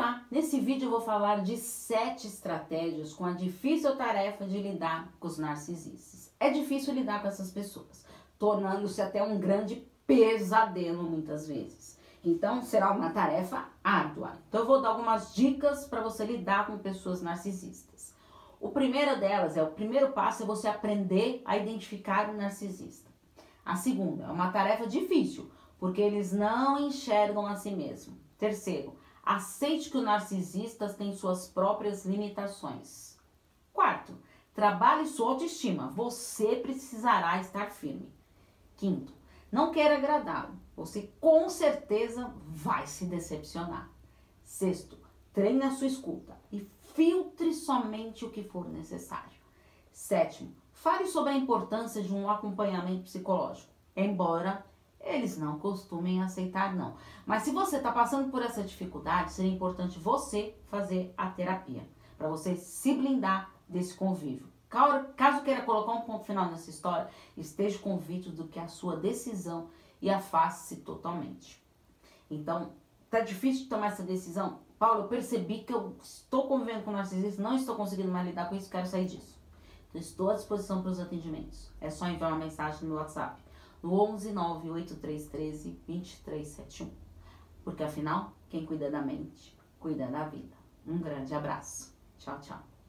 Olá! Nesse vídeo eu vou falar de sete estratégias com a difícil tarefa de lidar com os narcisistas. É difícil lidar com essas pessoas, tornando-se até um grande pesadelo muitas vezes. Então será uma tarefa árdua. Então eu vou dar algumas dicas para você lidar com pessoas narcisistas. O primeiro delas é o primeiro passo é você aprender a identificar o narcisista. A segunda é uma tarefa difícil, porque eles não enxergam a si mesmo. Terceiro, Aceite que os narcisistas têm suas próprias limitações. Quarto, trabalhe sua autoestima. Você precisará estar firme. Quinto, não queira agradá-lo. Você com certeza vai se decepcionar. Sexto, treine a sua escuta e filtre somente o que for necessário. Sétimo, fale sobre a importância de um acompanhamento psicológico, embora eles não costumem aceitar não. Mas se você está passando por essa dificuldade, seria importante você fazer a terapia, para você se blindar desse convívio. Caso queira colocar um ponto final nessa história, esteja convicto do que a sua decisão e afaste-se totalmente. Então, tá difícil de tomar essa decisão? Paulo, eu percebi que eu estou convivendo com narcisismo, não estou conseguindo mais lidar com isso, quero sair disso. Então, estou à disposição para os atendimentos. É só enviar uma mensagem no WhatsApp no 11 98313 2371. Porque afinal, quem cuida da mente, cuida da vida. Um grande abraço. Tchau, tchau.